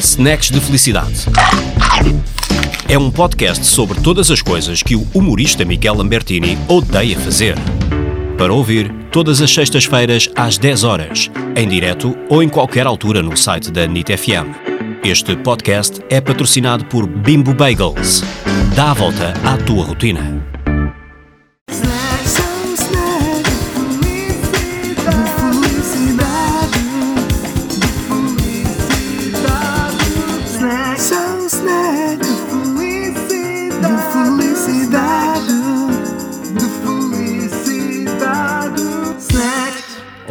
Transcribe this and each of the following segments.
Snacks de Felicidade. É um podcast sobre todas as coisas que o humorista Miguel Lambertini odeia fazer. Para ouvir, todas as sextas-feiras às 10 horas, em direto ou em qualquer altura no site da NIT FM. Este podcast é patrocinado por Bimbo Bagels. Dá a volta à tua rotina.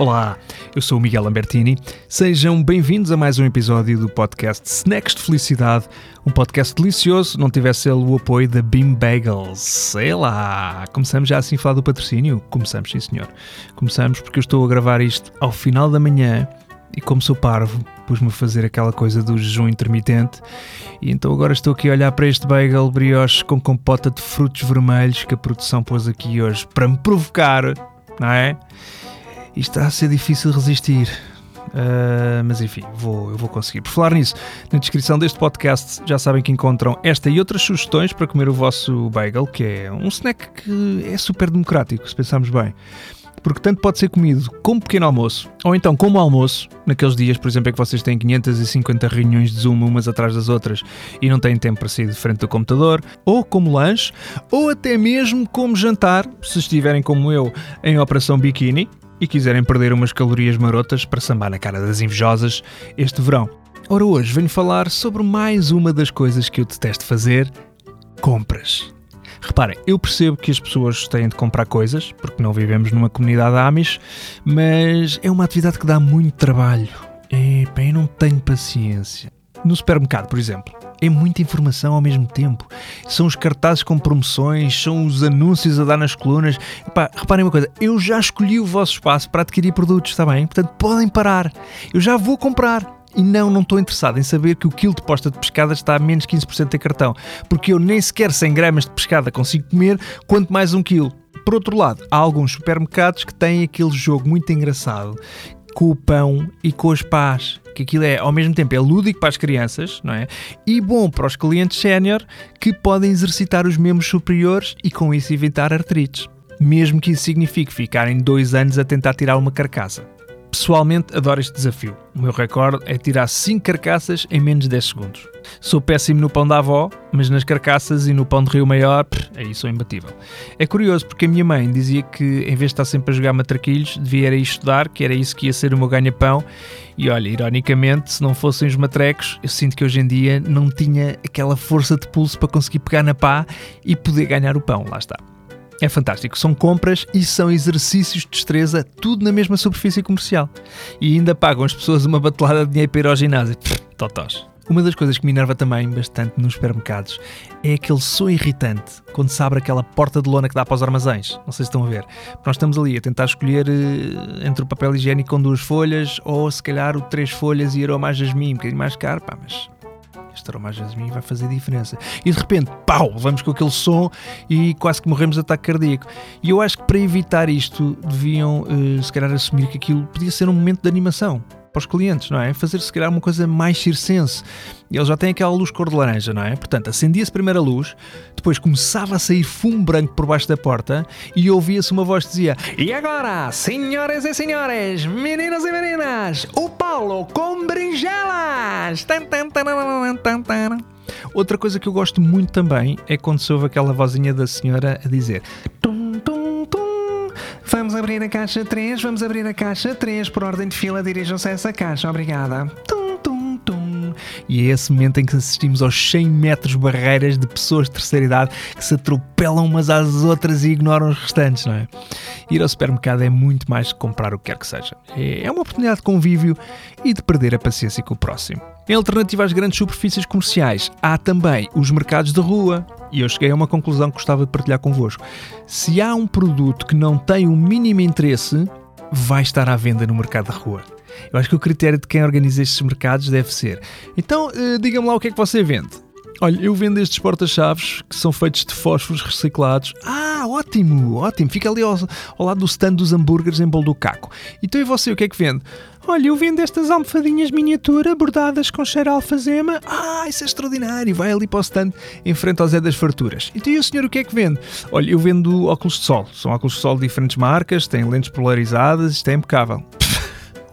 Olá, eu sou o Miguel Lambertini. Sejam bem-vindos a mais um episódio do podcast Snacks de Felicidade, um podcast delicioso, não tivesse ele o apoio da Beam Bagels. Sei lá, começamos já assim a falar do patrocínio? Começamos, sim senhor. Começamos porque eu estou a gravar isto ao final da manhã e como sou parvo, pus-me a fazer aquela coisa do jejum intermitente e então agora estou aqui a olhar para este bagel brioche com compota de frutos vermelhos que a produção pôs aqui hoje para me provocar, não é? E está a ser difícil resistir. Uh, mas enfim, vou, eu vou conseguir. Por falar nisso, na descrição deste podcast já sabem que encontram esta e outras sugestões para comer o vosso bagel, que é um snack que é super democrático, se pensarmos bem. Porque tanto pode ser comido como pequeno almoço, ou então como almoço, naqueles dias, por exemplo, em que vocês têm 550 reuniões de Zoom umas atrás das outras e não têm tempo para sair de frente do computador, ou como lanche, ou até mesmo como jantar, se estiverem como eu em Operação Bikini, e quiserem perder umas calorias marotas para sambar na cara das invejosas este verão. Ora, hoje venho falar sobre mais uma das coisas que eu detesto fazer: compras. Reparem, eu percebo que as pessoas têm de comprar coisas, porque não vivemos numa comunidade Amish, mas é uma atividade que dá muito trabalho. É, eu não tenho paciência. No supermercado, por exemplo, é muita informação ao mesmo tempo. São os cartazes com promoções, são os anúncios a dar nas colunas. Epá, reparem uma coisa, eu já escolhi o vosso espaço para adquirir produtos, está bem? Portanto, podem parar. Eu já vou comprar. E não, não estou interessado em saber que o quilo de posta de pescada está a menos 15% em cartão, porque eu nem sequer 100 gramas de pescada consigo comer, quanto mais um quilo. Por outro lado, há alguns supermercados que têm aquele jogo muito engraçado com o pão e com as pás que aquilo é, ao mesmo tempo, é lúdico para as crianças, não é? E bom para os clientes sénior que podem exercitar os membros superiores e com isso evitar artrites. Mesmo que isso signifique ficarem dois anos a tentar tirar uma carcaça. Pessoalmente adoro este desafio. O meu recorde é tirar 5 carcaças em menos de 10 segundos. Sou péssimo no pão da avó, mas nas carcaças e no pão de Rio Maior, aí sou imbatível. É curioso porque a minha mãe dizia que em vez de estar sempre a jogar matraquilhos, devia ir estudar, que era isso que ia ser o meu ganha-pão. E olha, ironicamente, se não fossem os matrecos, eu sinto que hoje em dia não tinha aquela força de pulso para conseguir pegar na pá e poder ganhar o pão. Lá está. É fantástico. São compras e são exercícios de destreza, tudo na mesma superfície comercial. E ainda pagam as pessoas uma batelada de dinheiro para ir ao ginásio. totós. Uma das coisas que me enerva também bastante nos supermercados é aquele som irritante quando se abre aquela porta de lona que dá para os armazéns. Não sei se estão a ver. Nós estamos ali a tentar escolher uh, entre o papel higiênico com duas folhas ou se calhar o três folhas e aroma a jasmim, um bocadinho mais caro, pá, mas este aroma a jasmim vai fazer diferença. E de repente, pau, vamos com aquele som e quase que morremos de ataque cardíaco. E eu acho que para evitar isto deviam, uh, se calhar, assumir que aquilo podia ser um momento de animação para os clientes, não é? Fazer se calhar uma coisa mais circense. E eles já têm aquela luz cor de laranja, não é? Portanto, acendia-se a primeira luz, depois começava a sair fumo branco por baixo da porta e ouvia-se uma voz que dizia: E agora, senhoras e senhores, meninos e meninas, o Paulo com berinjelas! Outra coisa que eu gosto muito também é quando se ouve aquela vozinha da senhora a dizer: Vamos abrir a caixa 3, vamos abrir a caixa 3, por ordem de fila dirijam-se a essa caixa, obrigada. E é esse momento em que assistimos aos 100 metros barreiras de pessoas de terceira idade que se atropelam umas às outras e ignoram os restantes, não é? Ir ao supermercado é muito mais que comprar o que quer que seja. É uma oportunidade de convívio e de perder a paciência com o próximo. Em alternativa às grandes superfícies comerciais, há também os mercados de rua. E eu cheguei a uma conclusão que gostava de partilhar convosco. Se há um produto que não tem o mínimo interesse, vai estar à venda no mercado de rua. Eu acho que o critério de quem organiza estes mercados deve ser: então, uh, diga-me lá o que é que você vende. Olha, eu vendo estes porta-chaves que são feitos de fósforos reciclados. Ah, ótimo, ótimo. Fica ali ao, ao lado do stand dos hambúrgueres em bolo do caco. Então e você, o que é que vende? Olha, eu vendo estas almofadinhas miniatura bordadas com cheiro a alfazema. Ah, isso é extraordinário. Vai ali para o stand em frente ao Zé das Farturas. Então e o senhor o que é que vende? Olha, eu vendo óculos de sol. São óculos de sol de diferentes marcas, têm lentes polarizadas, isto é impecável.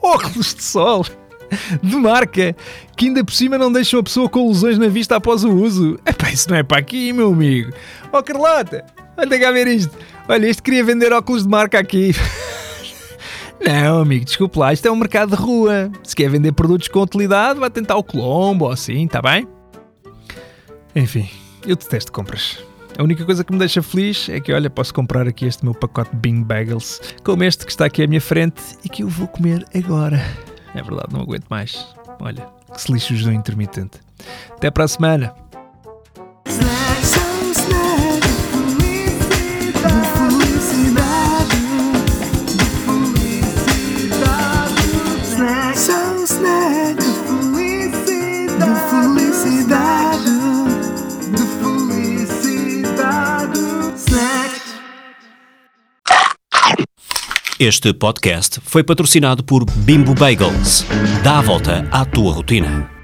Óculos de sol! de marca que ainda por cima não deixam a pessoa com lesões na vista após o uso. Epá, isso não é para aqui, meu amigo. Oh Carlota, olha cá ver isto. Olha, este queria vender óculos de marca aqui. Não, amigo, desculpe lá, isto é um mercado de rua. Se quer vender produtos com utilidade, vai tentar o Colombo ou assim, tá bem? Enfim, eu detesto compras. A única coisa que me deixa feliz é que, olha, posso comprar aqui este meu pacote de Bing Bagels, como este que está aqui à minha frente e que eu vou comer agora. É verdade, não aguento mais. Olha, que se lixe o jejum intermitente. Até para a semana. Este podcast foi patrocinado por Bimbo Bagels. Dá a volta à tua rotina.